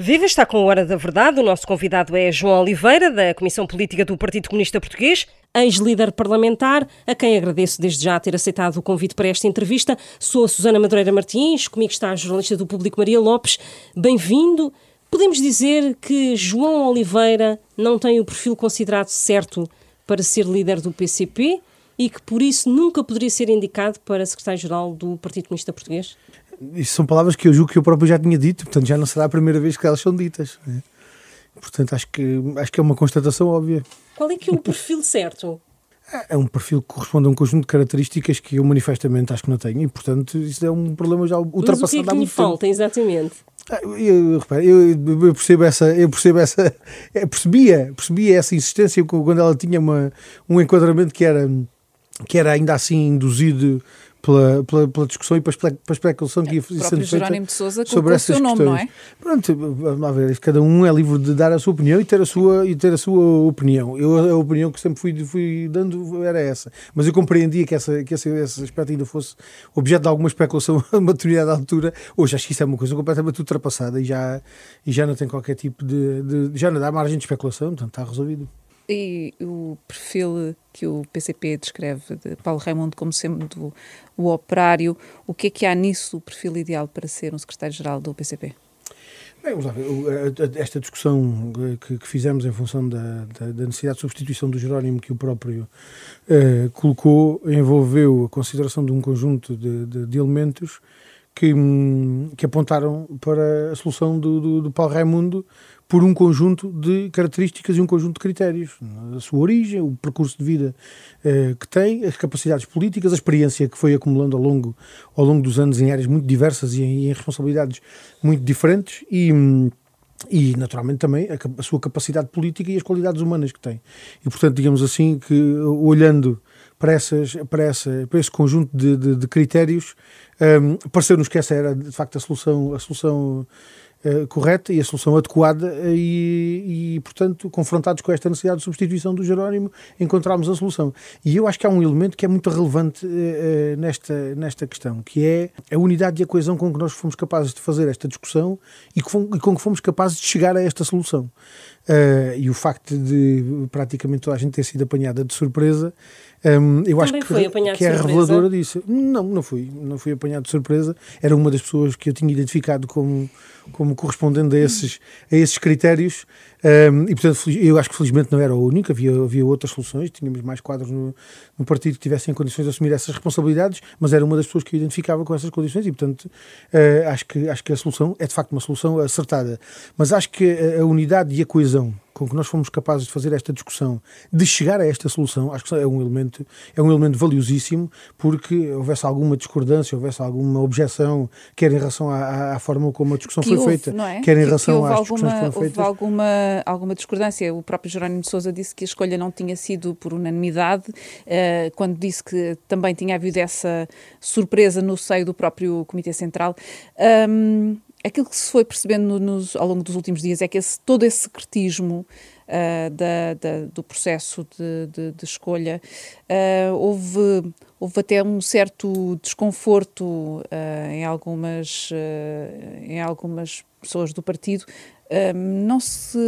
Viva está com a Hora da Verdade. O nosso convidado é João Oliveira, da Comissão Política do Partido Comunista Português, ex-líder parlamentar, a quem agradeço desde já ter aceitado o convite para esta entrevista. Sou a Susana Madureira Martins, comigo está a jornalista do Público Maria Lopes. Bem-vindo. Podemos dizer que João Oliveira não tem o perfil considerado certo para ser líder do PCP e que por isso nunca poderia ser indicado para secretário-geral do Partido Comunista Português? Isso são palavras que eu julgo que eu próprio já tinha dito, portanto já não será a primeira vez que elas são ditas. Né? Portanto, acho que, acho que é uma constatação óbvia. Qual é que é o perfil certo? É, é um perfil que corresponde a um conjunto de características que eu manifestamente acho que não tenho e, portanto, isso é um problema já ultrapassado Mas o que é que lhe falta, exatamente? Ah, eu, eu, eu, percebo essa, eu percebo essa, eu percebia, percebia essa insistência quando ela tinha uma, um enquadramento que era, que era ainda assim induzido pela, pela, pela, discussão e pela, pela especulação que ia sendo feita de Sousa sobre essas o seu nome, não é? Pronto, vamos lá ver, cada um é livre de dar a sua opinião e ter a sua, e ter a sua opinião. Eu, a opinião que sempre fui, fui dando era essa. Mas eu compreendia que, essa, que esse, esse aspecto ainda fosse objeto de alguma especulação a uma determinada altura. Hoje acho que isso é uma coisa completamente ultrapassada e já, e já não tem qualquer tipo de, de já não dá margem de especulação, portanto está resolvido. E o perfil que o PCP descreve de Paulo Raimundo como sendo o operário, o que é que há nisso o perfil ideal para ser um secretário-geral do PCP? Bem. Esta discussão que, que fizemos em função da, da, da, necessidade de substituição do Jerónimo que o próprio eh, colocou envolveu a consideração de um conjunto de, de, de elementos que, hum, que, apontaram para a solução do, do, do Paulo Raimundo por um conjunto de características e um conjunto de critérios. A sua origem, o percurso de vida eh, que tem, as capacidades políticas, a experiência que foi acumulando ao longo, ao longo dos anos em áreas muito diversas e em, em responsabilidades muito diferentes e, e naturalmente também a, a, sua capacidade política e as qualidades humanas que tem. E portanto, digamos assim, que olhando para, essas, para, essa, para esse conjunto de, de, de critérios, um, pareceu-nos que essa era de facto a solução, a solução eh, correta e a solução adequada e, e, portanto, confrontados com esta necessidade de substituição do Jerónimo, encontramos a solução. E eu acho que há um elemento que é muito relevante uh, nesta, nesta questão, que é a unidade e a coesão com que nós fomos capazes de fazer esta discussão e, que fomos, e com que fomos capazes de chegar a esta solução. Uh, e o facto de praticamente toda a gente ter sido apanhada de surpresa, um, eu Também acho que, que é reveladora disso. Não, não fui, não fui apanhado de surpresa. Era uma das pessoas que eu tinha identificado como, como correspondendo a esses, a esses critérios. Um, e portanto, eu acho que felizmente não era o único, havia, havia outras soluções, tínhamos mais quadros no, no partido que tivessem condições de assumir essas responsabilidades, mas era uma das pessoas que eu identificava com essas condições e, portanto, uh, acho, que, acho que a solução é de facto uma solução acertada. Mas acho que a, a unidade e a coesão com que nós fomos capazes de fazer esta discussão, de chegar a esta solução, acho que é um elemento, é um elemento valiosíssimo, porque houvesse alguma discordância, houvesse alguma objeção, quer em relação à, à forma como a discussão que foi houve, feita, é? quer em relação às alguma, discussões que foram feitas. Houve alguma, alguma discordância. O próprio Jerónimo de Sousa disse que a escolha não tinha sido por unanimidade, uh, quando disse que também tinha havido essa surpresa no seio do próprio Comitê Central. Um, aquilo que se foi percebendo nos, ao longo dos últimos dias é que esse, todo esse secretismo uh, da, da, do processo de, de, de escolha uh, houve, houve até um certo desconforto uh, em, algumas, em algumas pessoas do partido. Não, se,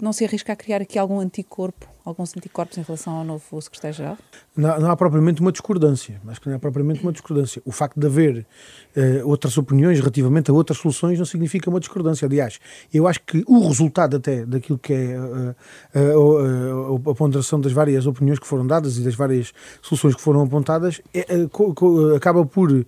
não se arrisca a criar aqui algum anticorpo alguns anticorpos em relação ao novo secretário-geral? Não, não, há propriamente uma discordância, acho que não há propriamente uma discordância. O facto de haver uh, outras opiniões relativamente a outras soluções não significa uma discordância. Aliás, eu acho que o resultado até daquilo que é uh, uh, a ponderação das várias opiniões que foram dadas e das várias soluções que foram apontadas é, acaba por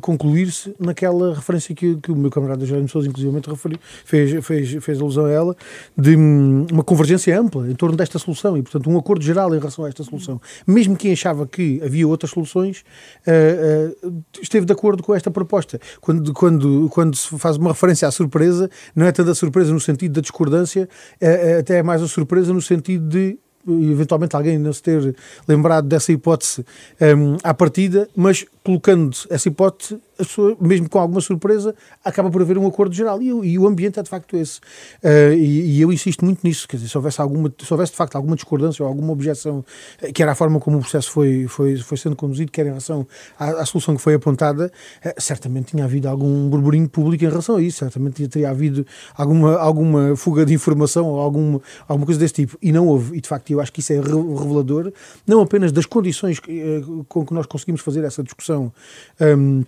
concluir-se naquela referência que, que, o meu camarada Jair Sousa, inclusive, referiu, fez, fez, fez alusão a ela, de um, uma convergência ampla em torno desta solução solução e, portanto, um acordo geral em relação a esta solução. Mesmo quem achava que havia outras soluções, uh, uh, esteve de acordo com esta proposta. Quando, quando, quando se faz uma referência à surpresa, não é tanto a surpresa no sentido da discordância, uh, até é mais a surpresa no sentido de eventualmente alguém não se ter lembrado dessa hipótese um, à partida, mas colocando essa hipótese as pessoas, mesmo com alguma surpresa, acaba por haver um acordo geral. E, e o ambiente é de facto esse. Uh, e, e, eu insisto muito nisso. Quer dizer, se houvesse, alguma, se houvesse de facto alguma discordância ou alguma objeção, eh, que era a forma como o processo foi, foi, foi sendo conduzido, quer em relação à, à solução que foi apontada, uh, certamente tinha havido algum burburinho público em relação a isso. Certamente teria havido alguma, alguma fuga de informação ou alguma, alguma coisa desse tipo. E não houve. E de facto, eu acho que isso é revelador, não apenas das condições uh, com que nós conseguimos fazer essa discussão. Um,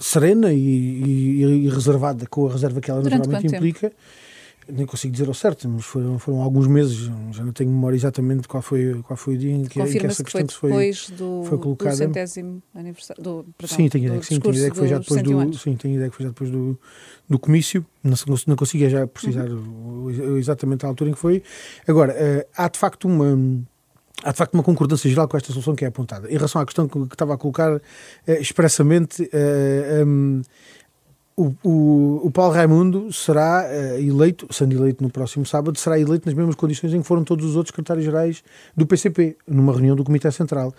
serena e, e, e, reservada com a reserva que ela Durante naturalmente implica. Tempo? Nem consigo dizer ao certo, mas foram, foram alguns meses, já não tenho memória exatamente qual foi, qual foi o dia em que, em que essa questão que foi, do, foi colocada. Do centésimo aniversário. Do, perdão, sim, tenho ideia, que, sim, tenho ideia que foi já depois do, sim, tenho ideia que foi já depois do, do comício, não, não consigo já precisar uhum. exatamente a altura em que foi. Agora, uh, há de facto uma há de facto uma concordância geral com esta solução que é apontada. Em relação à questão que, estava a colocar eh, expressamente, eh, um, o, o, o, Paulo Raimundo será uh, eleito, sendo eleito no próximo sábado, será eleito nas mesmas condições em que foram todos os outros secretários-gerais do PCP, numa reunião do Comitê Central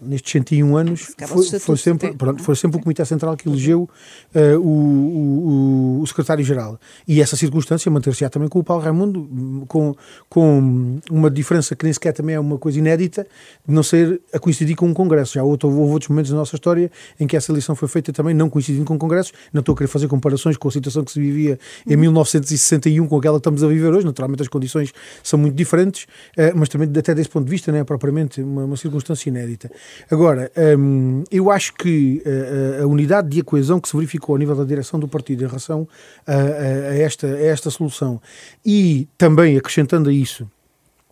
nestes 101 anos, foi, foi, sempre, pronto, foi sempre o Comitê Central que elegeu uh, o, o, o secretário-geral. E essa circunstância manter-se-á também com o Paulo Raimundo, com, com uma diferença que nem sequer também é uma coisa inédita, de não ser a coincidir com um congresso. Já houve, houve outros momentos na nossa história em que essa eleição foi feita também não coincidindo com congressos. Não estou a querer fazer comparações com a situação que se vivia em 1961 com aquela que estamos a viver hoje. Naturalmente as condições são muito diferentes, uh, mas também até desse ponto de vista não é propriamente uma, uma circunstância inédita. Agora, hum, eu acho que a, eh, a, unidade de coesão que se verificou ao nível da direção do partido em relação a, a, esta, a esta solução e também acrescentando a isso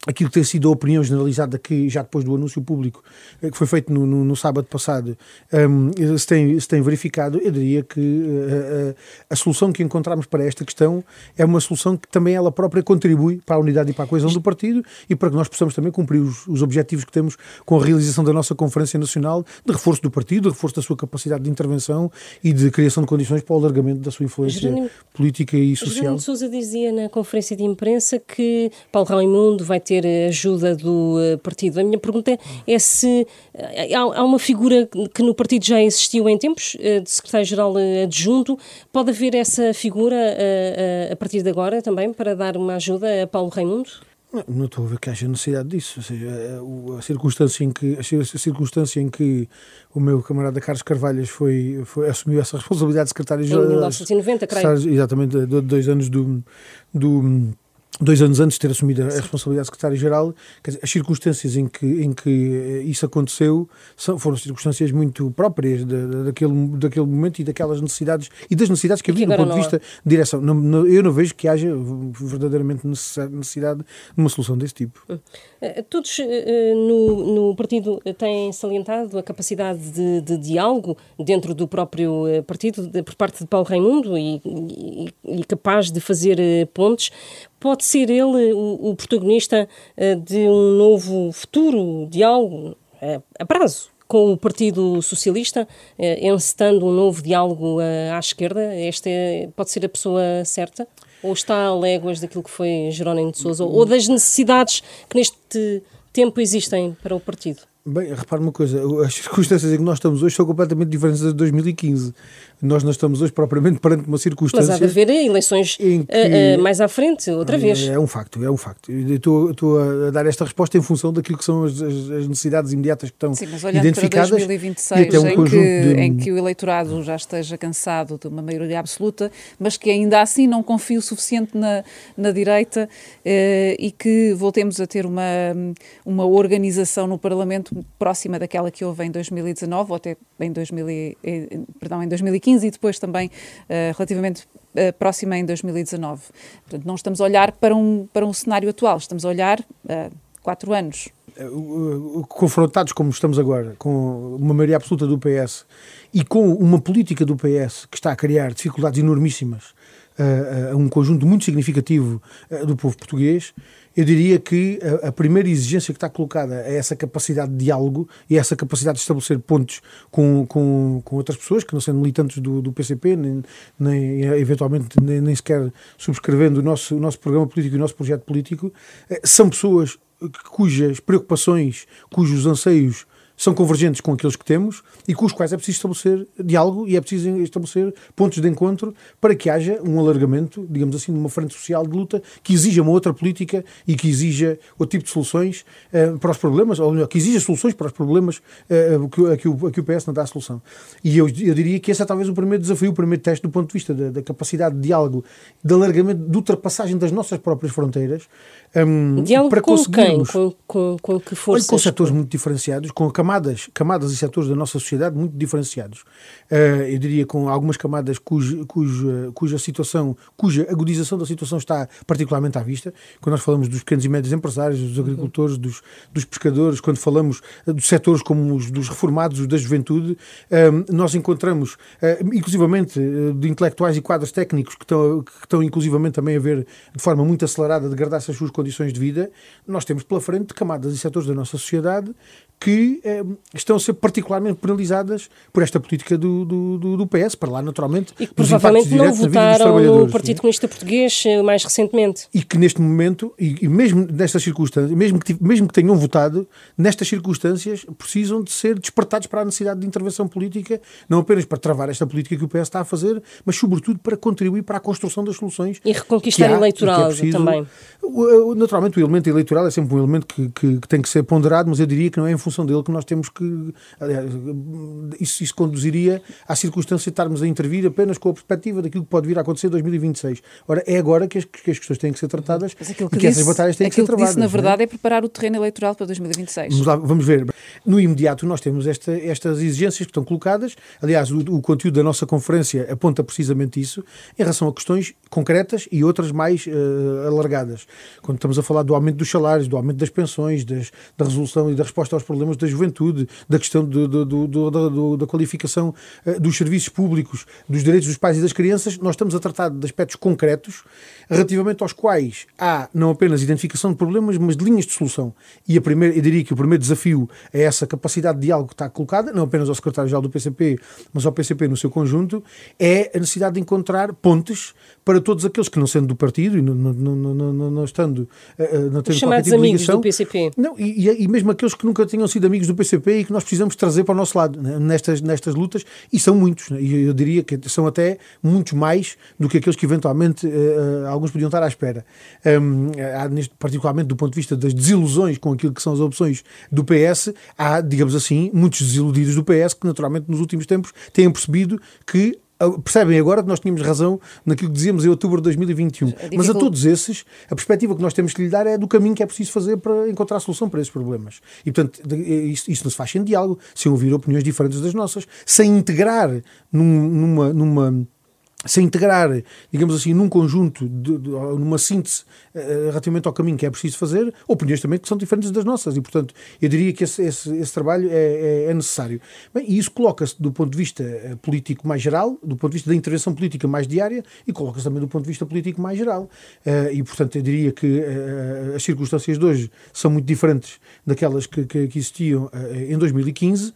aquilo que tem sido a opinião generalizada que já depois do anúncio público eh, que foi feito no, no, no sábado passado um, se, tem, se tem verificado, eu diria que uh, a solução que encontramos para esta questão é uma solução que também ela própria contribui para a unidade e para a coesão do partido e para que nós possamos também cumprir os, os objetivos que temos com a realização da nossa Conferência Nacional de reforço do partido, de reforço da sua capacidade de intervenção e de criação de condições para o alargamento da sua influência Jerónimo, política e social. Jerónimo Sousa dizia na conferência de imprensa que Paulo Raimundo vai ter ter ajuda do eh, partido. A minha pergunta é se eh, há uma figura que no partido já existiu em tempos, eh, de secretário-geral adjunto, pode haver essa figura a partir de agora também para dar uma ajuda a Paulo Raimundo? Não, não estou a ver que haja necessidade disso. Ou seja, a, a, circunstância em que, a circunstância em que o meu camarada Carlos Carvalhas foi, foi, assumiu essa responsabilidade de secretário-geral. Em 1990, creio. Exatamente, dois anos do, do dois anos antes de ter assumido a, responsabilidade de secretário-geral, as circunstâncias em que, em que eh, isso aconteceu são, foram circunstâncias muito próprias de, daquele, daquele momento e daquelas necessidades e das necessidades que havia do ponto de vista de direção. Não, não, eu não vejo que haja verdadeiramente necessidade de uma solução desse tipo. Hum. Eh, todos eh, no, no partido têm salientado a capacidade de, de diálogo dentro do próprio partido por parte de Paulo Raimundo e, e, e capaz de fazer pontes pode ser ele o, o protagonista uh, de um novo futuro diálogo uh, a prazo com o Partido Socialista, uh, encetando um novo diálogo à esquerda? Esta é, pode ser a pessoa certa? Ou está a léguas daquilo que foi Jerónimo de Sousa? Ou das necessidades que neste tempo existem para o partido? Bem, repare uma coisa, as circunstâncias em que nós estamos hoje são completamente diferentes das de 2015. Nós não estamos hoje propriamente perante uma circunstância. Mas há de haver eleições que, uh, uh, mais à frente, outra vez. É um facto, é um facto. Eu estou, estou a dar esta resposta em função daquilo que são as, as necessidades imediatas que estão Sim, mas olhando identificadas. Para 2026, um em, que, de... em que o eleitorado já esteja cansado de uma maioria absoluta, mas que ainda assim não confie o suficiente na, na direita uh, e que voltemos a ter uma, uma organização no Parlamento próxima daquela que houve em 2019 ou até em, 2000, perdão, em 2015 e depois também uh, relativamente uh, próxima em 2019. Portanto, não estamos a olhar para um, para um cenário atual, estamos a olhar uh, quatro anos. Confrontados como estamos agora, com uma maioria absoluta do PS e com uma política do PS que está a criar dificuldades enormíssimas a, a um conjunto muito significativo do povo português, eu diria que a, a, primeira exigência que está colocada é essa capacidade de diálogo e essa capacidade de estabelecer pontos com, com, com outras pessoas, que não sendo militantes do, do PCP, nem, nem eventualmente nem, nem, sequer subscrevendo o nosso, o nosso programa político e o nosso projeto político, eh, são pessoas cujas preocupações, cujos anseios são convergentes com aqueles que temos e com os quais é preciso estabelecer diálogo e é preciso estabelecer pontos de encontro para que haja um alargamento, digamos assim, de uma frente social de luta que exija uma outra política e que exija outro tipo de soluções uh, para os problemas, ou melhor, que exija soluções para os problemas uh, que, a, que o, a que o PS não dá a solução. E eu, eu diria que esse é talvez o primeiro desafio, o primeiro teste do ponto de vista da, da capacidade de diálogo, de alargamento, de ultrapassagem das nossas próprias fronteiras, um, diálogo para com. Quem? Com, com, com que forças? Olha, com setores muito diferenciados, com camadas, camadas e setores da nossa sociedade muito diferenciados. Uh, eu diria com algumas camadas cuja, cuja, situação, cuja agudização da situação está particularmente à vista. Quando nós falamos dos pequenos e médios empresários, dos agricultores, dos, dos pescadores, quando falamos dos setores como os dos reformados, os da juventude, uh, nós encontramos, inclusivamente, de intelectuais e quadros técnicos que estão, que estão inclusivamente também a ver de forma muito acelerada degradar-se as suas condições de vida, nós temos pela frente camadas e setores da nossa sociedade que eh, estão a ser particularmente penalizadas por esta política do, do, do, do PS, para lá naturalmente. E que provavelmente não votaram no Partido Comunista Português eh, mais recentemente. E que neste momento, e, e mesmo nestas circunstâncias, mesmo que, mesmo que tenham votado, nestas circunstâncias precisam de ser despertados para a necessidade de intervenção política, não apenas para travar esta política que o PS está a fazer, mas sobretudo para contribuir para a construção das soluções. E reconquistar há, eleitoral é preciso, também. Naturalmente o elemento eleitoral é sempre um elemento que, que, que tem que ser ponderado, mas eu diria que não é em função dele que nós temos que. Aliás, isso, isso conduziria à circunstância de estarmos a intervir apenas com a perspectiva daquilo que pode vir a acontecer em 2026. Ora, é agora que as, que as questões têm que ser tratadas aquilo que e que disse, essas batalhas têm que ser travadas. Disse, na verdade, é? é? preparar o terreno eleitoral para 2026. Vamos, lá, vamos ver. No imediato, nós temos esta, estas exigências que estão colocadas. Aliás, o, o, conteúdo da nossa conferência aponta precisamente isso, em relação a questões concretas e outras mais uh, alargadas. Quando estamos a falar do aumento dos salários, do aumento das pensões, das, da resolução e da resposta aos problemas da juventude, da questão do, do, do, da qualificação uh, dos serviços públicos, dos direitos dos pais e das crianças, nós estamos a tratar de aspectos concretos relativamente aos quais há não apenas identificação de problemas, mas de linhas de solução. E a primeira, eu diria que o primeiro desafio é essa capacidade de diálogo que está colocada, não apenas ao secretário-geral do PCP, mas ao PCP no seu conjunto, é a necessidade de encontrar pontes para todos aqueles que não sendo do partido e não, não, não, não, não estando não tendo chamados tipo amigos ligação, do PCP. Não, e, e mesmo aqueles que nunca tenham sido amigos do PCP e que nós precisamos trazer para o nosso lado né, nestas, nestas lutas, e são muitos, né, e eu diria que são até muitos mais do que aqueles que eventualmente uh, alguns podiam estar à espera. Um, há, neste, particularmente do ponto de vista das desilusões com aquilo que são as opções do PS, há, digamos assim, muitos desiludidos do PS que naturalmente nos últimos tempos têm percebido que percebem agora que nós tínhamos razão naquilo que dizíamos em outubro de 2021. Mas a todos esses, a perspectiva que nós temos que lhe dar é do caminho que é preciso fazer para encontrar solução para esses problemas. E, portanto, isso, isso não se faz sem diálogo, sem ouvir opiniões diferentes das nossas, sem integrar num, numa, numa se integrar, digamos assim, num conjunto, de, de, numa síntese uh, relativamente ao caminho que é preciso fazer, opiniões também que são diferentes das nossas e, portanto, eu diria que esse, esse, esse trabalho é, é, é, necessário. Bem, e isso coloca-se do ponto de vista eh, político mais geral, do ponto de vista da intervenção política mais diária e coloca-se também do ponto de vista político mais geral. Uh, e, portanto, eu diria que uh, as circunstâncias de hoje são muito diferentes daquelas que, que, que existiam em 2015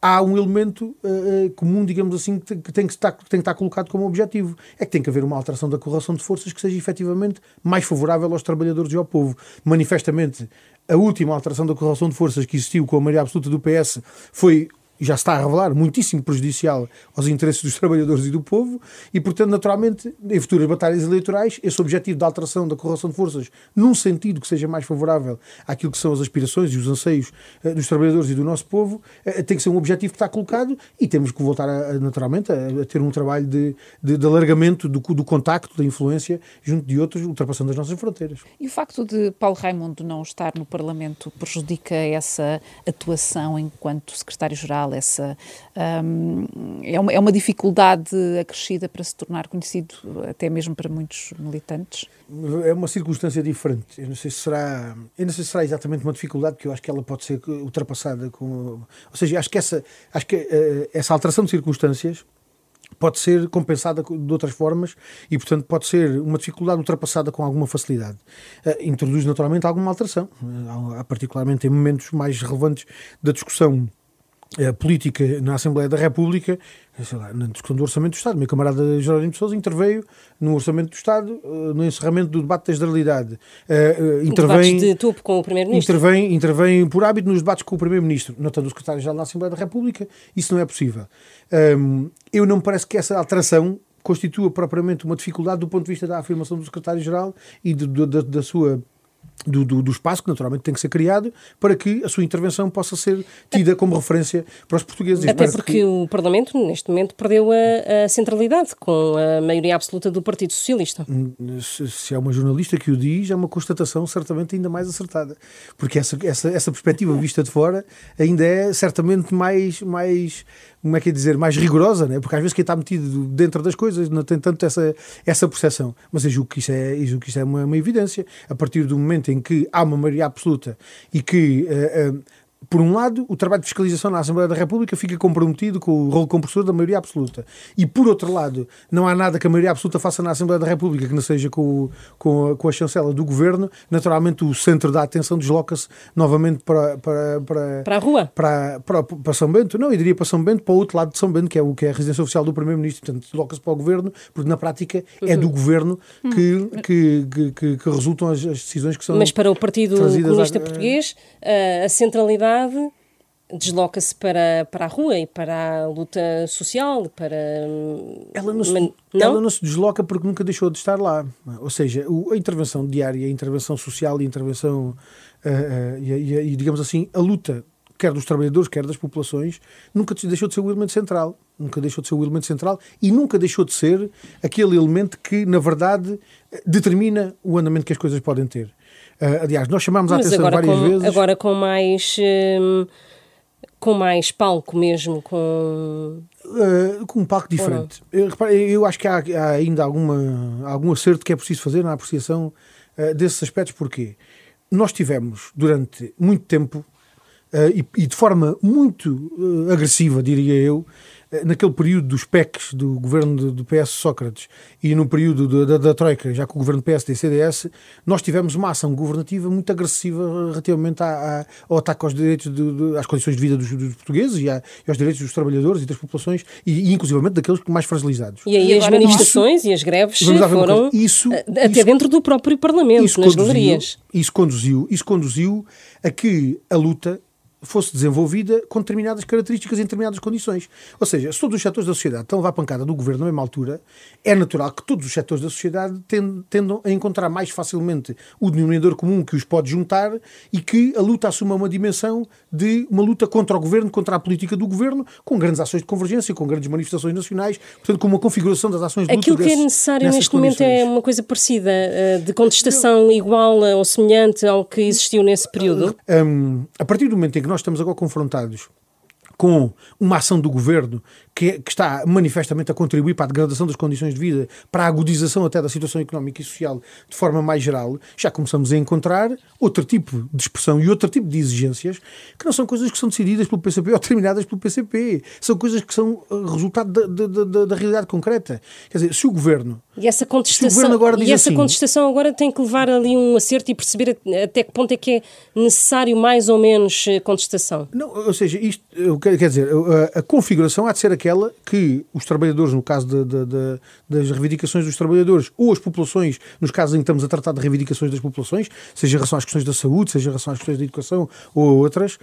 há um elemento uh, comum, digamos assim, que tem que, estar, que tem que estar colocado como objetivo. É que tem que haver uma alteração da correlação de forças que seja efetivamente mais favorável aos trabalhadores e ao povo. Manifestamente, a última alteração da correlação de forças que existiu com a maioria absoluta do PS foi já está a revelar, muitíssimo prejudicial aos interesses dos trabalhadores e do povo, e, portanto, naturalmente, em futuras batalhas eleitorais, esse objetivo da alteração da correlação de forças, num sentido que seja mais favorável àquilo que são as aspirações e os anseios uh, dos trabalhadores e do nosso povo, uh, tem que ser um objetivo que está colocado e temos que voltar, a, a, naturalmente, a, a, ter um trabalho de, de, de alargamento do, do, contacto, da influência, junto de outros, ultrapassando as nossas fronteiras. E o facto de Paulo Raimundo não estar no Parlamento prejudica essa atuação enquanto secretário-geral essa um, é, uma, é uma dificuldade acrescida para se tornar conhecido, até mesmo para muitos militantes? É uma circunstância diferente. Eu não sei se será, eu não sei se será exatamente uma dificuldade, porque eu acho que ela pode ser ultrapassada com, ou seja, acho que essa, acho que uh, essa alteração de circunstâncias pode ser compensada de outras formas e, portanto, pode ser uma dificuldade ultrapassada com alguma facilidade. Uh, introduz naturalmente alguma alteração, uh, particularmente em momentos mais relevantes da discussão a política na Assembleia da República, sei lá, na discussão do Orçamento do Estado. Meu camarada Jerónimo de Sousa interveio no Orçamento do Estado, eh, no encerramento do debate da generalidade. Uh, intervém, de topo com o Primeiro-Ministro. Intervém, intervém por hábito nos debates com o Primeiro-Ministro, notando o Secretário-Geral da Assembleia da República. Isso não é possível. Um, eu não me parece que essa alteração constitua propriamente uma dificuldade do ponto de vista da afirmação do Secretário-Geral e de, de, de, da sua do, do, do, espaço que naturalmente tem que ser criado para que a sua intervenção possa ser tida como referência para os portugueses. Até porque que... o Parlamento, neste momento, perdeu a, a, centralidade com a maioria absoluta do Partido Socialista. Hum, se, se é uma jornalista que o diz, é uma constatação certamente ainda mais acertada. Porque essa, essa, essa perspectiva vista de fora ainda é certamente mais, mais como é que é dizer, mais rigorosa, né? porque às vezes quem está metido dentro das coisas não tem tanto essa, essa percepção. Mas eu julgo que isso é, julgo que isso é uma, uma evidência. A partir do momento em que há uma maioria absoluta e que uh, uh, por um lado, o trabalho de fiscalização na Assembleia da República fica comprometido com o rol compressor da maioria absoluta. E, por outro lado, não há nada que a maioria absoluta faça na Assembleia da República que não seja com, o, com, a, com a chancela do governo. Naturalmente, o centro da atenção desloca-se novamente para, para, para, para a rua. Para, para, para São Bento. Não, eu diria para São Bento, para o outro lado de São Bento, que é o que é a residência oficial do Primeiro-Ministro. Portanto, desloca-se para o governo, porque na prática é do uhum. governo que, uhum. que, que, que, que resultam as, as, decisões que são. Mas para o Partido Comunista a... Português, a centralidade desloca-se para, para a rua e para a luta social, para... Ela não, se, não? ela não se desloca porque nunca deixou de estar lá. Ou seja, a intervenção diária, a intervenção social e a intervenção, uh, uh, e, e, e, digamos assim, a luta, quer dos trabalhadores, quer das populações, nunca deixou de ser o elemento central. Nunca deixou de ser o elemento central e nunca deixou de ser aquele elemento que, na verdade, determina o andamento que as coisas podem ter. Uh, aliás, nós chamámos a atenção várias com, vezes... Agora com mais... Hum com mais palco mesmo, com... Uh, com um palco diferente. Eu, eu, acho que há, há, ainda alguma, algum acerto que é preciso fazer na apreciação uh, desses aspectos, porque nós tivemos durante muito tempo uh, e, e, de forma muito agressiva, diria eu, naquele período dos PECs do governo do PS Sócrates e no período da, da, Troika, já com o governo PSD e CDS, nós tivemos uma ação governativa muito agressiva relativamente à, à, ao ataque aos direitos, de, de, às condições de vida dos, dos portugueses e, à, e, aos direitos dos trabalhadores e das populações e, e inclusivamente daqueles mais fragilizados. E aí as manifestações isso, e as greves foram isso, até isso, dentro do próprio Parlamento, nas conduziu, galerias. Isso conduziu, isso conduziu a que a luta fosse desenvolvida com determinadas características em determinadas condições. Ou seja, se todos os setores da sociedade estão a levar pancada do governo na mesma altura, é natural que todos os setores da sociedade tendam a encontrar mais facilmente o denominador comum que os pode juntar e que a luta assuma uma dimensão de uma luta contra o governo, contra a política do governo, com grandes ações de convergência, com grandes manifestações nacionais, portanto, com uma configuração das ações de luta Aquilo que é necessário neste condições. momento é uma coisa parecida, eh, de contestação igual ou semelhante ao que existiu nesse período? Um, a partir do momento em que nós estamos agora confrontados com uma ação do governo que, que, está manifestamente a contribuir para a degradação das condições de vida, para a agudização até da situação económica e social de forma mais geral, já começamos a encontrar outro tipo de expressão e outro tipo de exigências que não são coisas que são decididas pelo PCP ou determinadas pelo PCP. São coisas que são uh, resultado da, da, da, da realidade concreta. Quer dizer, se o governo. E essa contestação, agora e essa assim, contestação agora tem que levar ali um acerto e perceber até que ponto é que é necessário mais ou menos uh, contestação. Não, ou seja, isto, quer dizer, a, a configuração há de ser aquela que os trabalhadores, no caso de, de, de, das reivindicações dos trabalhadores, ou as populações, nos casos em que estamos a tratar de reivindicações das populações, seja em relação às questões da saúde, seja em relação às questões da educação ou outras,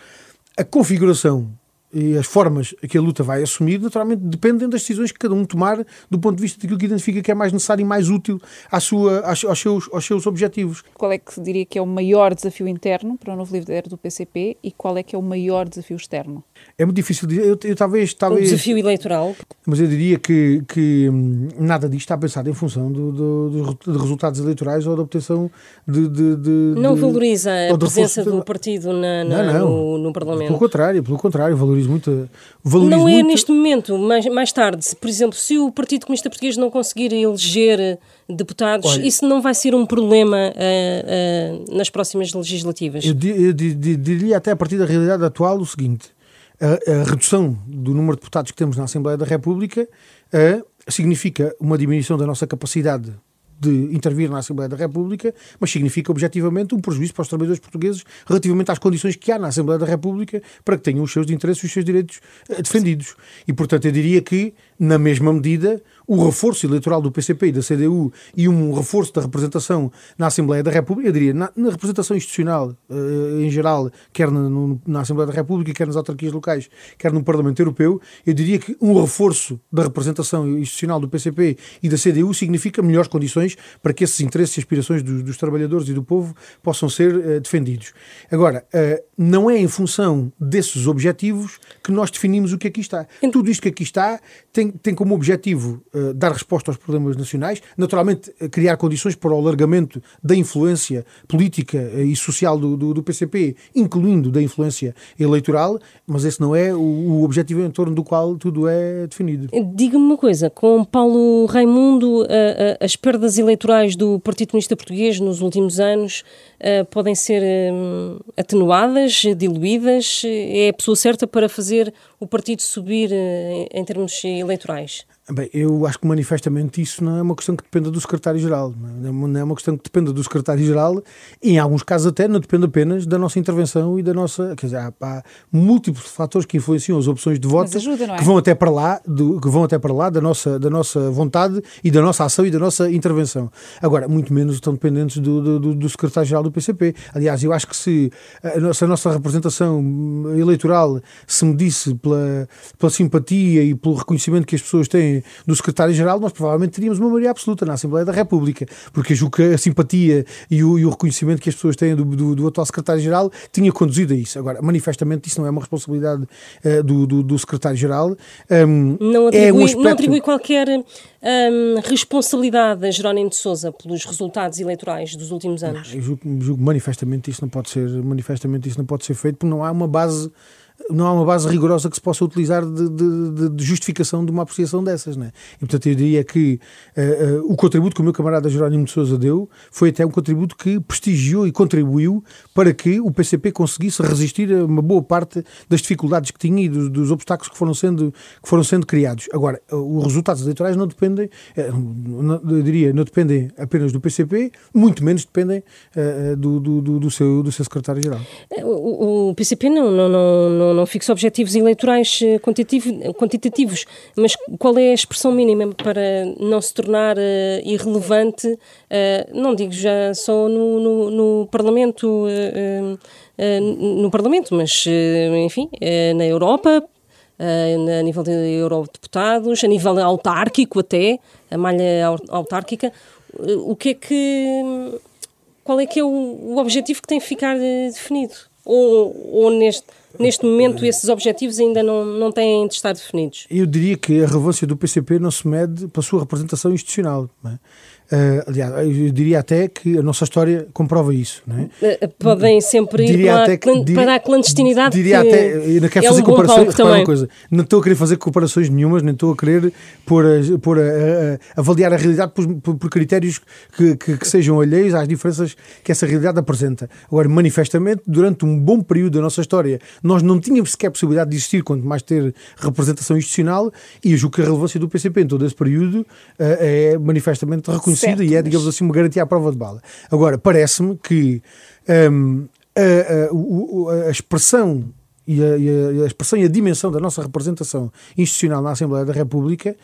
a configuração e as formas que a luta vai assumir, naturalmente, dependem das decisões que cada um tomar do ponto de vista daquilo que identifica que é mais necessário e mais útil à sua, aos, aos, seus, aos seus objetivos. Qual é que diria que é o maior desafio interno para o novo líder do PCP e qual é que é o maior desafio externo? É muito difícil dizer. Eu, eu, talvez, talvez. Um desafio eleitoral. Mas eu diria que, que hum, nada disto está pensado em função do, do, de resultados eleitorais ou da obtenção de. de, de não valoriza a presença do partido na, na, não, não. No, no, Parlamento. Pelo contrário, pelo contrário, valorizo muito. Valorizo não é muito... neste momento, mais, mais tarde. Por exemplo, se o Partido Comunista Português não conseguir eleger deputados, Olha, isso não vai ser um problema uh, uh, nas próximas legislativas? Eu, eu, eu diria até a partir da realidade atual o seguinte a, a, redução do número de deputados que temos na Assembleia da República significa uma diminuição da nossa capacidade de intervir na Assembleia da República, mas significa objetivamente um prejuízo para os trabalhadores portugueses relativamente às condições que há na Assembleia da República para que tenham os seus interesses e os seus direitos uh, defendidos. E, portanto, eu diria que, na mesma medida, o reforço eleitoral do PCP e da CDU e um reforço da representação na Assembleia da República, eu diria, na, na representação institucional uh, em geral, quer na, na, Assembleia da República, quer nas autarquias locais, quer no Parlamento Europeu, eu diria que um reforço da representação institucional do PCP e da CDU significa melhores condições para que esses interesses e aspirações dos, dos trabalhadores e do povo possam ser uh, defendidos. Agora, uh, não é em função desses objetivos que nós definimos o que aqui está. Tudo isto que aqui está tem, tem como objetivo uh, dar resposta aos problemas nacionais, naturalmente criar condições para o alargamento da influência política e social do, do, do, PCP, incluindo da influência eleitoral, mas esse não é o, o objetivo em torno do qual tudo é definido. Diga-me uma coisa, com Paulo Raimundo, as perdas eleitorais do Partido Comunista Português nos últimos anos podem ser atenuadas, diluídas? É a pessoa certa para fazer o partido subir em termos eleitorais? Bem, eu acho que manifestamente isso não é uma questão que dependa do secretário-geral. É? Não é uma questão que dependa do secretário-geral e, em alguns casos, até não depende apenas da nossa intervenção e da nossa. Quer dizer, há, há múltiplos fatores que influenciam as opções de voto ajuda, é? que vão até para lá, do, que vão até para lá da nossa, da nossa vontade e da nossa ação e da nossa intervenção. Agora, muito menos estão dependentes do, do, do secretário-geral do PCP. Aliás, eu acho que se a nossa, a nossa representação eleitoral se medisse pela, pela simpatia e pelo reconhecimento que as pessoas têm do secretário-geral, nós provavelmente teríamos uma maioria absoluta na Assembleia da República, porque julgo que a simpatia e o, e o reconhecimento que as pessoas têm do, do, do atual secretário-geral tinha conduzido a isso. Agora, manifestamente, isso não é uma responsabilidade uh, do, do, do secretário-geral. Um, não, atribui, é um aspecto... não atribui qualquer um, responsabilidade a Jerónimo de Sousa pelos resultados eleitorais dos últimos anos? Não, eu julgo, julgo manifestamente isso não pode ser, manifestamente isso não pode ser feito, porque não há uma base não há uma base rigorosa que se possa utilizar de, de, de justificação de uma apreciação dessas. Né? E, portanto, eu diria que uh, uh, o contributo que o meu camarada Jerónimo de Souza deu foi até um contributo que prestigiou e contribuiu para que o PCP conseguisse resistir a uma boa parte das dificuldades que tinha e dos, dos obstáculos que foram sendo, que foram sendo criados. Agora, uh, os resultados eleitorais não dependem, eu diria, não dependem apenas do PCP, muito menos dependem do, do, do, do, seu, do seu secretário-geral. O, o PCP não, não, não não, não fixa objetivos eleitorais eh, quantitativos, mas qual é a expressão mínima para não se tornar uh, irrelevante, uh, não digo já só no, no, no Parlamento, uh, no Parlamento, mas enfim, na Europa, a nível de eurodeputados, a nível autárquico até, a malha autárquica, o que é que qual é que é o, o objetivo que tem que ficar definido? Ou, ou neste neste momento esses objetivos ainda não, não têm de estar definidos? Eu diria que a relevância do PCP não se mede pela sua representação institucional. Uh, aliás, eu diria até que a nossa história comprova isso. É? Uh, podem sempre ir para, que, diria, para, a clandestinidade. Diria que até, eu não quero é fazer um comparações. Coisa, não estou a querer fazer comparações nenhumas, nem estou a querer pôr a, pôr a, a, a avaliar a realidade por, por, por critérios que, que, que, sejam alheios às diferenças que essa realidade apresenta. Agora, manifestamente, durante um bom período da nossa história, nós não tínhamos sequer possibilidade de existir, quanto mais ter representação institucional, e eu julgo que a relevância do PCP em todo esse período uh, é manifestamente reconhecida certo, e é, digamos assim, uma garantia à prova de bala. Agora, parece-me que um, a, a, a, expressão e a, e a, expressão e a dimensão da nossa representação institucional na Assembleia da República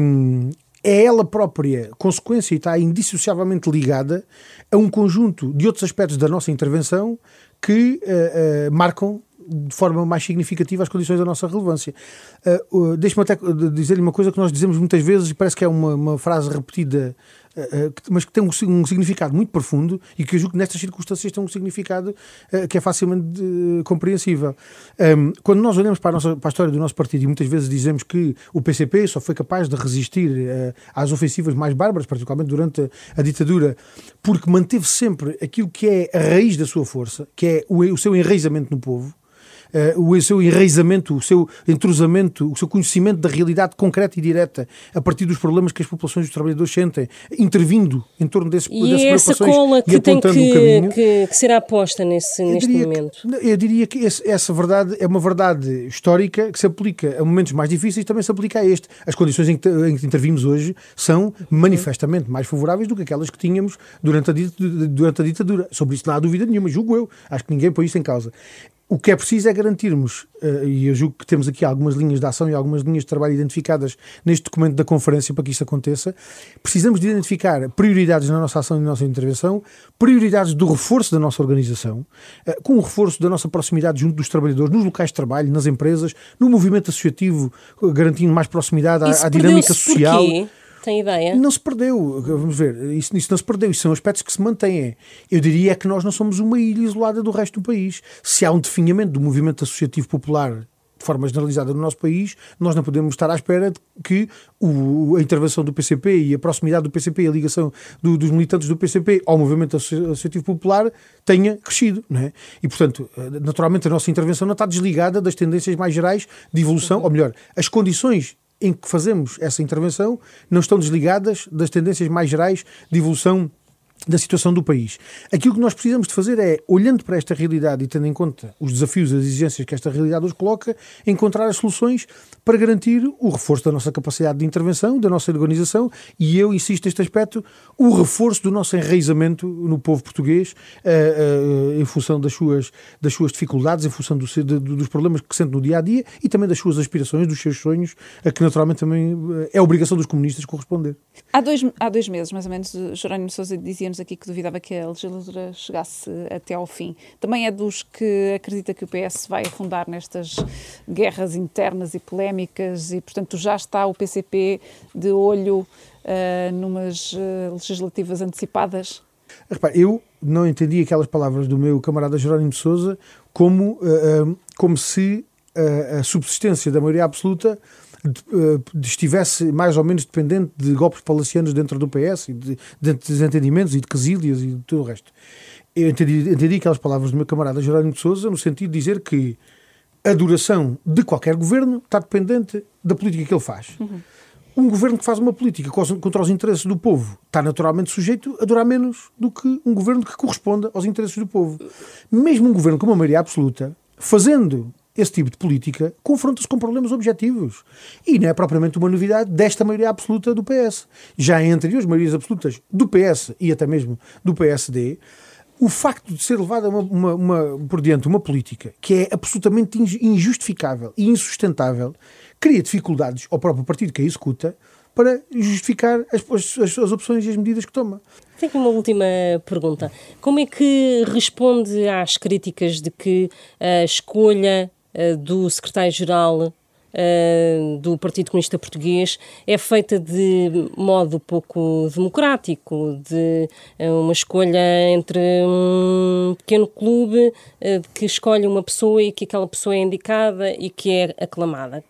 um, é ela própria consequência e está indissociavelmente ligada a um conjunto de outros aspectos da nossa intervenção que uh, uh, marcam de forma mais significativa as condições da nossa relevância. Uh, uh, Deixe-me até dizer-lhe uma coisa que nós dizemos muitas vezes e parece que é uma, uma frase repetida eh, mas que tem um, um, significado muito profundo e que eu julgo que nestas circunstâncias tem um significado uh, que é facilmente uh, compreensível. Um, quando nós olhamos para a, nossa, para a, história do nosso partido e muitas vezes dizemos que o PCP só foi capaz de resistir uh, às ofensivas mais bárbaras, particularmente durante a, a, ditadura, porque manteve sempre aquilo que é a raiz da sua força, que é o, o seu enraizamento no povo, uh, o seu enraizamento, o seu entrosamento, o seu conhecimento da realidade concreta e direta a partir dos problemas que as populações dos trabalhadores sentem, intervindo em torno desses, e dessas essa cola que tem que, um que, que será posta nesse, neste momento. Que, eu diria que esse, essa verdade é uma verdade histórica que se aplica a momentos mais difíceis também se aplica a este. As condições em que, em que intervimos hoje são manifestamente mais favoráveis do que aquelas que tínhamos durante a, durante a ditadura. Sobre isso não há dúvida nenhuma, julgo eu. Acho que ninguém põe isso em causa. O que é preciso é garantirmos, uh, e eu julgo que temos aqui algumas linhas de ação e algumas linhas de trabalho identificadas neste documento da conferência para que isto aconteça. Precisamos de identificar prioridades na nossa ação e na nossa intervenção, prioridades do reforço da nossa organização, uh, com o reforço da nossa proximidade junto dos trabalhadores, nos locais de trabalho, nas empresas, no movimento associativo, garantindo mais proximidade à, à dinâmica social. Porquê? Tem ideia? Não se perdeu, vamos ver, isso, isso não se perdeu, isso são aspectos que se mantêm. Eu diria que nós não somos uma ilha isolada do resto do país. Se há um definhamento do movimento associativo popular de forma generalizada no nosso país, nós não podemos estar à espera de que o, a intervenção do PCP e a proximidade do PCP e a ligação do, dos militantes do PCP ao movimento associativo popular tenha crescido. Não é? E, portanto, naturalmente a nossa intervenção não está desligada das tendências mais gerais de evolução, ou melhor, as condições em que fazemos essa intervenção não estão desligadas das tendências mais gerais de evolução da situação do país. Aquilo que nós precisamos de fazer é, olhando para esta realidade e tendo em conta os desafios e as exigências que esta realidade nos coloca, encontrar as soluções para garantir o reforço da nossa capacidade de intervenção, da nossa organização e eu insisto neste aspecto, o reforço do nosso enraizamento no povo português uh, uh, em função das suas, das suas dificuldades, em função do, dos problemas que sente no dia a dia e também das suas aspirações, dos seus sonhos, a que naturalmente também é obrigação dos comunistas corresponder. Há dois, há dois meses, mais ou menos, Jerónimo Sousa dizia dizia aqui que duvidava que a legislatura chegasse até ao fim. Também é dos que acredita que o PS vai afundar nestas guerras internas e polémicas e, portanto, já está o PCP de olho uh, numas uh, legislativas antecipadas? Repare, eu não entendi aquelas palavras do meu camarada Jerónimo Souza como, uh, como se a subsistência da maioria absoluta estivesse mais ou menos dependente de golpes palacianos dentro do PS, e de, de desentendimentos e de quesílias e de tudo o resto. Eu entendi, entendi aquelas palavras do meu camarada Jerónimo de Souza no sentido de dizer que a duração de qualquer governo está dependente da política que ele faz. Uhum. Um governo que faz uma política contra os interesses do povo está naturalmente sujeito a durar menos do que um governo que corresponda aos interesses do povo. Mesmo um governo com uma maioria absoluta, fazendo esse tipo de política confronta-se com problemas objetivos. E não é propriamente uma novidade desta maioria absoluta do PS. Já entre as maiorias absolutas do PS e até mesmo do PSD, o facto de ser levada uma, uma, uma, por diante uma política que é absolutamente injustificável e insustentável cria dificuldades ao próprio partido que a executa para justificar as, as, as opções e as medidas que toma. Tenho uma última pergunta. Como é que responde às críticas de que a escolha do secretário-geral Uh, do Partido Comunista Português é feita de modo pouco democrático, de uh, uma escolha entre um pequeno clube que escolhe uma pessoa e que aquela pessoa é indicada e que é aclamada.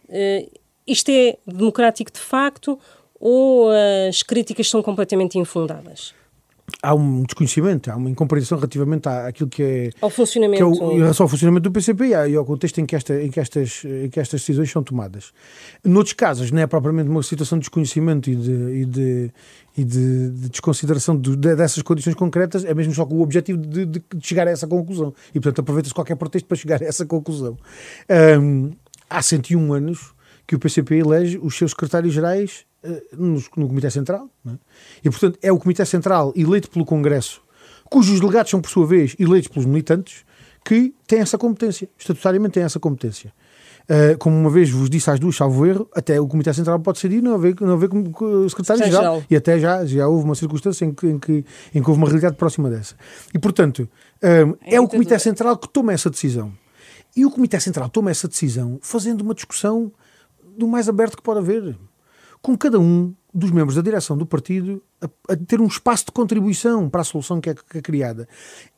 isto é democrático de facto ou as críticas são completamente infundadas? Há um desconhecimento, há uma incompreensão relativamente àquilo que é, ao funcionamento, que é o, em relação ao funcionamento do PCP e ao contexto em que, esta, em, que estas, em que estas decisões são tomadas. Noutros casos, não é propriamente uma situação de desconhecimento e de, e de, e de, de desconsideração de, dessas condições concretas, é mesmo só com o objetivo de, chegar a essa conclusão. E, portanto, aproveita-se qualquer pretexto para chegar a essa conclusão. Um, há 101 anos que o PCP elege os seus secretários-gerais no, no Comitê Central. É? E, portanto, é o Comitê Central eleito pelo Congresso, cujos delegados são, por sua vez, eleitos pelos militantes, que tem essa competência, estatutariamente tem essa competência. Uh, como uma vez vos disse às duas, salvo erro, até o Comitê Central pode ser não haver, não haver secretário-geral. E até já, já houve uma circunstância em que, em, que, em que houve uma realidade próxima dessa. E, portanto, uh, é o Comitê Central que toma essa decisão. E o Comitê Central toma essa decisão fazendo uma discussão do mais aberto que pode haver, com cada um dos membros da direção do partido a, a ter um espaço de contribuição para a solução que é, que é criada.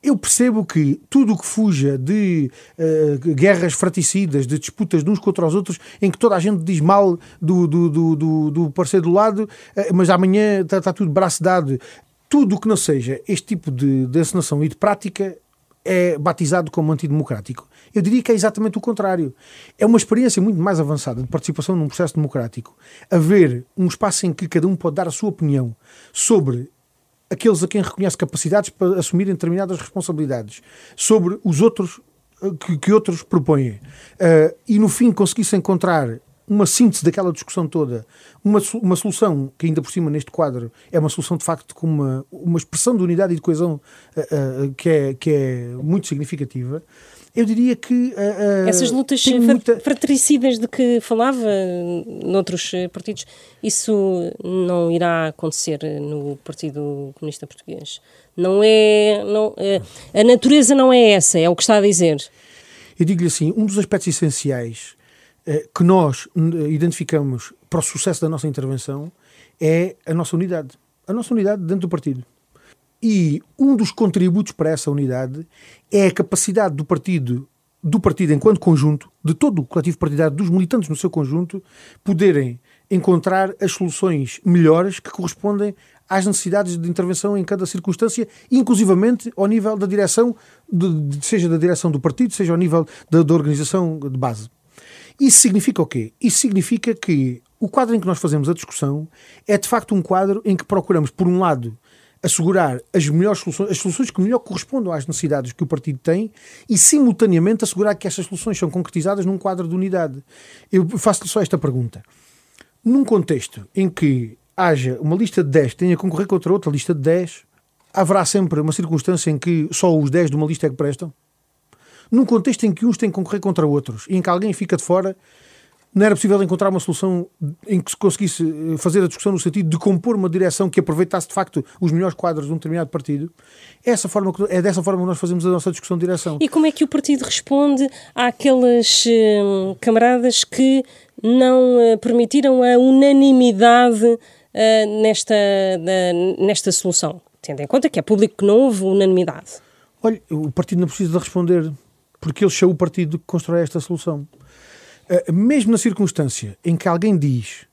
Eu percebo que tudo o que fuja de uh, guerras fraticidas, de disputas de uns contra os outros, em que toda a gente diz mal do, do, do, do, do parceiro do lado, uh, mas amanhã está, está tudo braço dado, tudo o que não seja este tipo de, de e de prática é batizado como antidemocrático. Eu diria que é exatamente o contrário. É uma experiência muito mais avançada de participação num processo democrático. Haver um espaço em que cada um pode dar a sua opinião sobre aqueles a quem reconhece capacidades para assumirem determinadas responsabilidades, sobre os outros eh, que, que outros propõem. Uh, e no fim conseguisse encontrar uma síntese daquela discussão toda, uma, uma solução que ainda por cima neste quadro é uma solução de facto com uma, uma expressão de unidade e de coesão uh, uh, que, é, que é muito significativa eu diria que. Uh, Essas lutas muita... fratricidas de que falava noutros partidos, isso não irá acontecer no Partido Comunista Português. Não é. Não, a natureza não é essa, é o que está a dizer. Eu digo-lhe assim: um dos aspectos essenciais que nós identificamos para o sucesso da nossa intervenção é a nossa unidade. A nossa unidade dentro do partido. E um dos contributos para essa unidade é a capacidade do partido, do partido enquanto conjunto, de todo o coletivo partidário, dos militantes no seu conjunto, poderem encontrar as soluções melhores que correspondem às necessidades de intervenção em cada circunstância, inclusivamente ao nível da direção, de, seja da direção do partido, seja ao nível da, da organização de base. Isso significa o quê? Isso significa que o quadro em que nós fazemos a discussão é de facto um quadro em que procuramos, por um lado, assegurar as melhores soluções, as soluções que melhor correspondam às necessidades que o partido tem e, simultaneamente, assegurar que essas soluções são concretizadas num quadro de unidade. Eu faço-lhe só esta pergunta. Num contexto em que haja uma lista de 10 que tenha a concorrer contra outra lista de 10, haverá sempre uma circunstância em que só os 10 de uma lista é que prestam? Num contexto em que uns têm que concorrer contra outros e em que alguém fica de fora, não era possível encontrar uma solução em que se conseguisse eh, fazer a discussão no sentido de compor uma direção que aproveitasse de facto os melhores quadros de um determinado partido? É, essa forma, é dessa forma que nós fazemos a nossa discussão de direção. E como é que o partido responde àqueles hum, camaradas que não uh, permitiram a unanimidade uh, nesta, uh, nesta solução? Tendo em conta que é público que não houve unanimidade. Olha, o partido não precisa de responder, porque ele são o partido que constrói esta solução. Uh, mesmo na circunstância em que alguém diz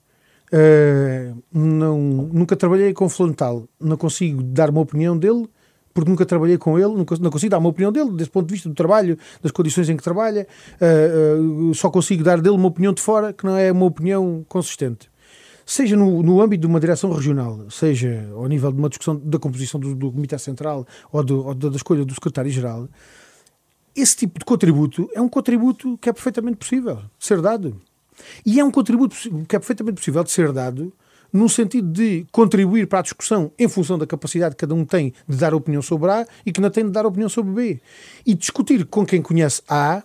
uh, não, nunca trabalhei com frontal, não consigo dar uma opinião dele, porque nunca trabalhei com ele, não consigo dar uma opinião dele, desse ponto de vista do trabalho, das condições em que trabalha, uh, só consigo dar dele uma opinião de fora que não é uma opinião consistente. Seja no, no âmbito de uma direção regional, seja ao nível de uma discussão da composição do, do Comitê Central ou, do, ou da escolha do Secretário-Geral, esse tipo de contributo é um contributo que é perfeitamente possível de ser dado. E é um contributo que é perfeitamente possível de ser dado no sentido de contribuir para a discussão em função da capacidade que cada um tem de dar opinião sobre A e que não tem de dar opinião sobre B. E discutir com quem conhece A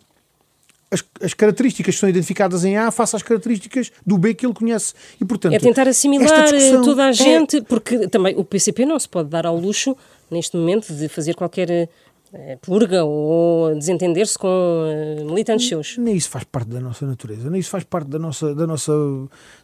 as, as, características que são identificadas em A face às características do B que ele conhece. E, portanto, é tentar assimilar toda a é gente, é... porque também o PCP não se pode dar ao luxo, neste momento, de fazer qualquer é, purga ou desentender-se com uh, militantes seus. Nem isso faz parte da nossa natureza, nem isso faz parte da nossa, da nossa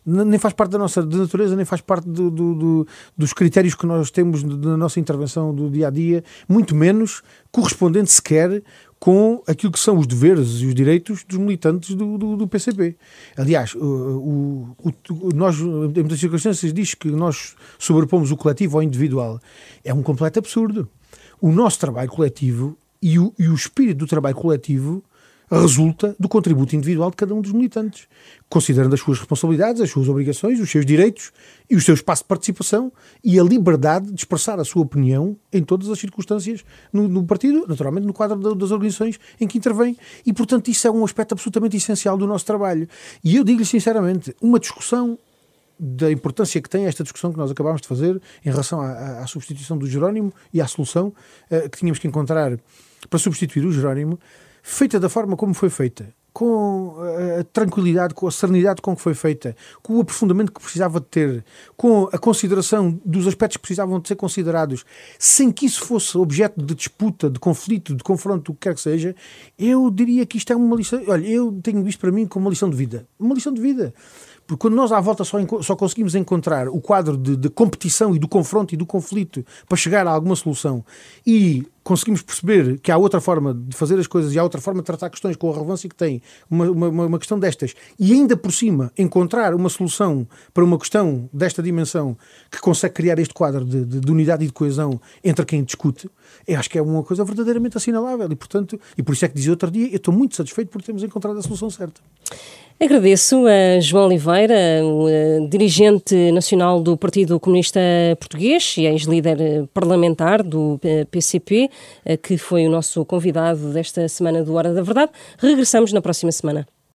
nem faz parte da nossa natureza, nem faz parte do, do, do, dos critérios que nós temos na nossa intervenção do dia a dia, muito menos correspondente sequer com aquilo que são os deveres e os direitos dos militantes do, do, do PCP. Aliás, o, o, o, nós, em muitas circunstâncias, diz que nós sobrepomos o coletivo ao individual. É um completo absurdo o nosso trabalho coletivo e o, e o espírito do trabalho coletivo resulta do contributo individual de cada um dos militantes, considerando as suas responsabilidades, as suas obrigações, os seus direitos e o seu espaço de participação e a liberdade de expressar a sua opinião em todas as circunstâncias no, no partido, naturalmente no quadro das organizações em que intervém. E, portanto, isso é um aspecto absolutamente essencial do nosso trabalho. E eu digo-lhe sinceramente, uma discussão da importância que tem esta discussão que nós acabámos de fazer em relação à, à substituição do Jerónimo e à solução uh, que tínhamos que encontrar para substituir o Jerónimo, feita da forma como foi feita, com a tranquilidade, com a serenidade com que foi feita, com o aprofundamento que precisava de ter, com a consideração dos aspectos que precisavam de ser considerados, sem que isso fosse objeto de disputa, de conflito, de confronto, o que quer que seja, eu diria que isto é uma lição. Olha, eu tenho visto para mim como uma lição de vida. Uma lição de vida. Porque quando nós à volta só, só conseguimos encontrar o quadro de, de, competição e do confronto e do conflito para chegar a alguma solução e conseguimos perceber que há outra forma de fazer as coisas e há outra forma de tratar questões com a relevância que tem uma, uma, uma questão destas e ainda por cima encontrar uma solução para uma questão desta dimensão que consegue criar este quadro de, de, de unidade e de coesão entre quem discute, eu acho que é uma coisa verdadeiramente assinalável e, portanto, e por isso é que dizia outro dia, eu estou muito satisfeito por termos encontrado a solução certa. Agradeço a João Oliveira, uh, dirigente nacional do Partido Comunista Português e ex-líder parlamentar do PCP, uh, que foi o nosso convidado desta semana do Hora da Verdade. Regressamos na próxima semana.